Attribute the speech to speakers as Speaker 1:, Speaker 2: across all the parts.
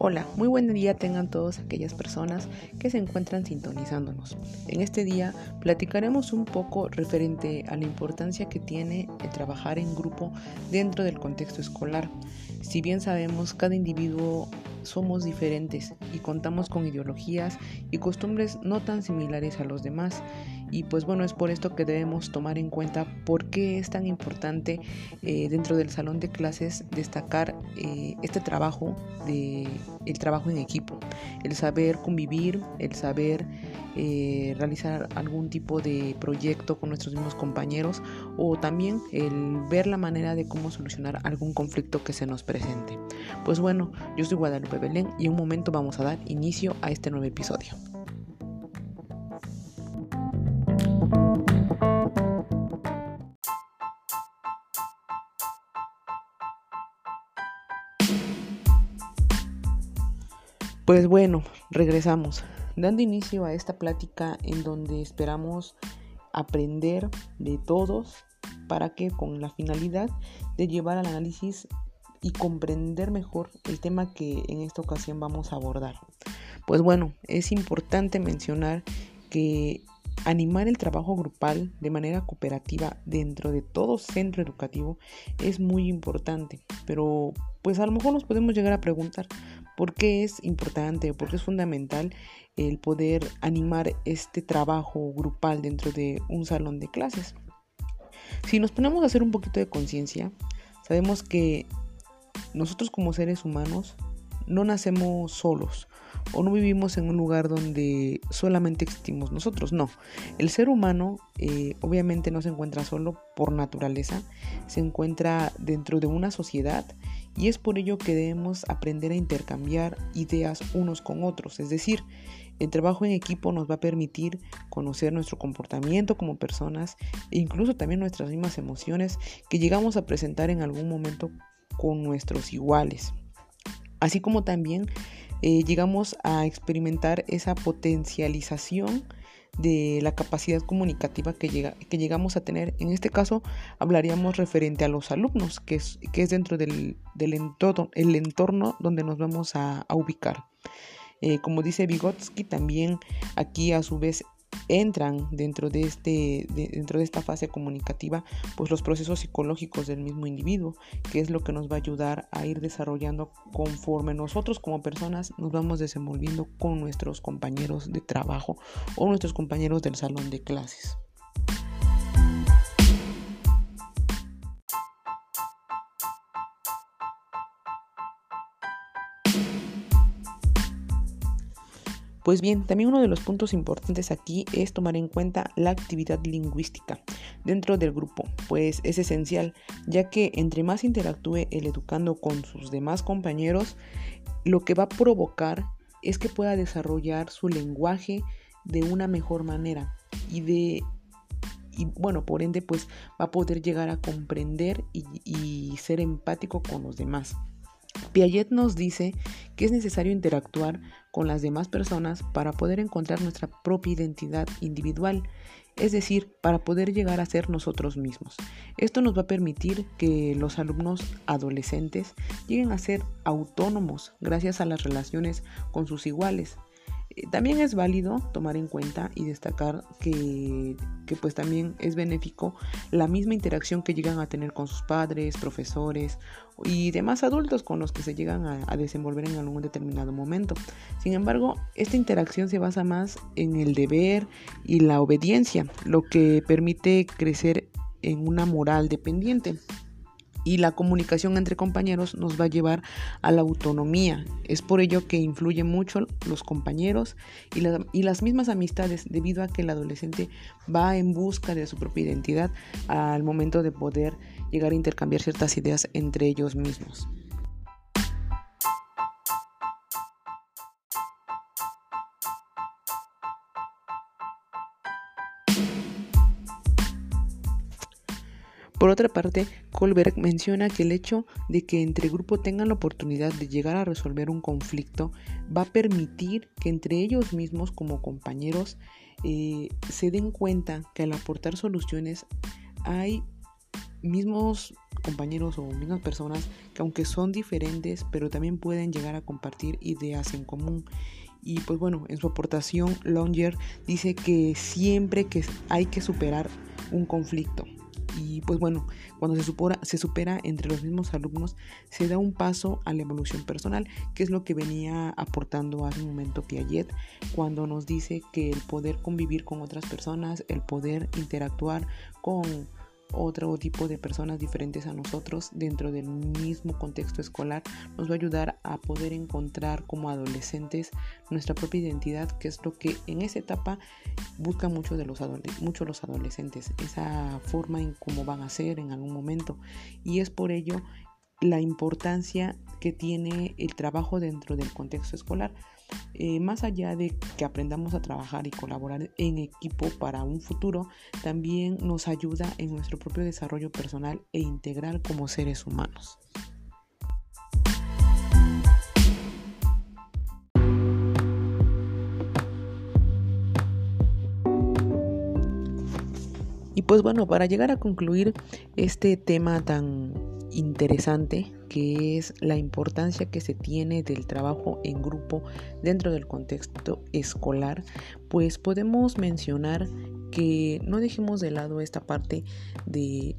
Speaker 1: Hola, muy buen día tengan todas aquellas personas que se encuentran sintonizándonos. En este día platicaremos un poco referente a la importancia que tiene el trabajar en grupo dentro del contexto escolar. Si bien sabemos, cada individuo somos diferentes y contamos con ideologías y costumbres no tan similares a los demás y pues bueno, es por esto que debemos tomar en cuenta por qué es tan importante eh, dentro del salón de clases destacar eh, este trabajo de el trabajo en equipo, el saber convivir, el saber eh, realizar algún tipo de proyecto con nuestros mismos compañeros o también el ver la manera de cómo solucionar algún conflicto que se nos presente. Pues bueno, yo soy Guadalupe Belén y en un momento vamos a dar inicio a este nuevo episodio. Pues bueno, regresamos, dando inicio a esta plática en donde esperamos aprender de todos para que con la finalidad de llevar al análisis y comprender mejor el tema que en esta ocasión vamos a abordar. Pues bueno, es importante mencionar que animar el trabajo grupal de manera cooperativa dentro de todo centro educativo es muy importante, pero pues a lo mejor nos podemos llegar a preguntar, ¿Por qué es importante, por qué es fundamental el poder animar este trabajo grupal dentro de un salón de clases? Si nos ponemos a hacer un poquito de conciencia, sabemos que nosotros como seres humanos no nacemos solos o no vivimos en un lugar donde solamente existimos nosotros, no. El ser humano eh, obviamente no se encuentra solo por naturaleza, se encuentra dentro de una sociedad y es por ello que debemos aprender a intercambiar ideas unos con otros. Es decir, el trabajo en equipo nos va a permitir conocer nuestro comportamiento como personas e incluso también nuestras mismas emociones que llegamos a presentar en algún momento con nuestros iguales. Así como también eh, llegamos a experimentar esa potencialización de la capacidad comunicativa que, llega, que llegamos a tener. En este caso hablaríamos referente a los alumnos, que es, que es dentro del, entorno, el entorno donde nos vamos a, ubicar. Eh, como dice Vygotsky, también aquí a su vez entran dentro de, este, dentro de esta fase comunicativa pues los procesos psicológicos del mismo individuo, que es lo que nos va a ayudar a ir desarrollando conforme nosotros como personas nos vamos desenvolviendo con nuestros compañeros de trabajo o nuestros compañeros del salón de clases. Pues bien, también uno de los puntos importantes aquí es tomar en cuenta la actividad lingüística dentro del grupo, pues es esencial, ya que entre más interactúe el educando con sus demás compañeros, lo que va a provocar es que pueda desarrollar su lenguaje de una mejor manera y de bueno, por ende, pues va a poder llegar a comprender y ser empático con los demás. Piaget nos dice que es necesario interactuar con las demás personas para poder encontrar nuestra propia identidad individual, es decir, para poder llegar a ser nosotros mismos. Esto nos va a permitir que los alumnos adolescentes lleguen a ser autónomos gracias a las relaciones con sus iguales, también es válido tomar en cuenta y destacar que, pues también es benéfico la misma interacción que llegan a tener con sus padres, profesores y demás adultos con los que se llegan a, a desenvolver en algún determinado momento. Sin embargo, esta interacción se basa más en el deber y la obediencia, lo que permite crecer en una moral dependiente y la comunicación entre compañeros nos va a llevar a la autonomía. Es por ello que influye mucho los compañeros y, y, las mismas amistades debido a que el adolescente va en busca de su propia identidad al momento de poder llegar a intercambiar ciertas ideas entre ellos mismos. Por otra parte, Kohlberg menciona que el hecho de que entre grupo tengan la oportunidad de llegar a resolver un conflicto va a permitir que entre ellos mismos como compañeros eh, se den cuenta que al aportar soluciones hay mismos compañeros o mismas personas que aunque son diferentes, pero también pueden llegar a compartir ideas en común. Y pues bueno, en su aportación, Longer dice que siempre que hay que superar un conflicto, y pues bueno, cuando se supera, se supera entre los mismos alumnos, se da un paso a la evolución personal, que es lo que venía aportando hace un momento Piaget, cuando nos dice que el poder convivir con otras personas, el poder interactuar con otro tipo de personas diferentes a nosotros dentro del mismo contexto escolar nos va a ayudar a poder encontrar como adolescentes nuestra propia identidad, que es lo que en esa etapa buscan mucho de los, mucho los adolescentes, esa forma en cómo van a ser en algún momento. Y es por ello la importancia que tiene el trabajo dentro del contexto escolar. Eh, más allá de que aprendamos a trabajar y colaborar en equipo para un futuro, también nos ayuda en nuestro propio desarrollo personal e integral como seres humanos. Y pues bueno, para llegar a concluir este tema tan interesante que es la importancia que se tiene del trabajo en grupo dentro del contexto escolar, pues podemos mencionar que no dejemos de lado esta parte de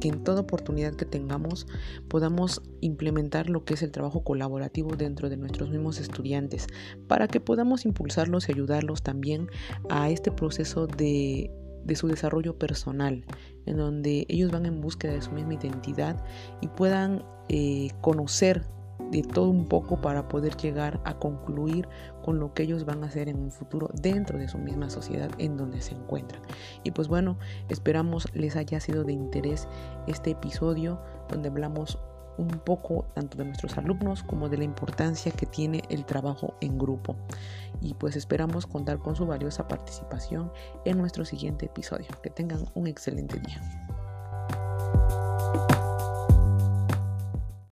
Speaker 1: que en toda oportunidad que tengamos podamos implementar lo que es el trabajo colaborativo dentro de nuestros mismos estudiantes para que podamos impulsarlos y ayudarlos también a este proceso de de su desarrollo personal, en donde ellos van en búsqueda de su misma identidad y puedan eh, conocer de todo un poco para poder llegar a concluir con lo que ellos van a hacer en un futuro dentro de su misma sociedad en donde se encuentran. Y pues bueno, esperamos les haya sido de interés este episodio donde hablamos un poco tanto de nuestros alumnos como de la importancia que tiene el trabajo en grupo. Y pues esperamos contar con su valiosa participación en nuestro siguiente episodio. Que tengan un excelente día.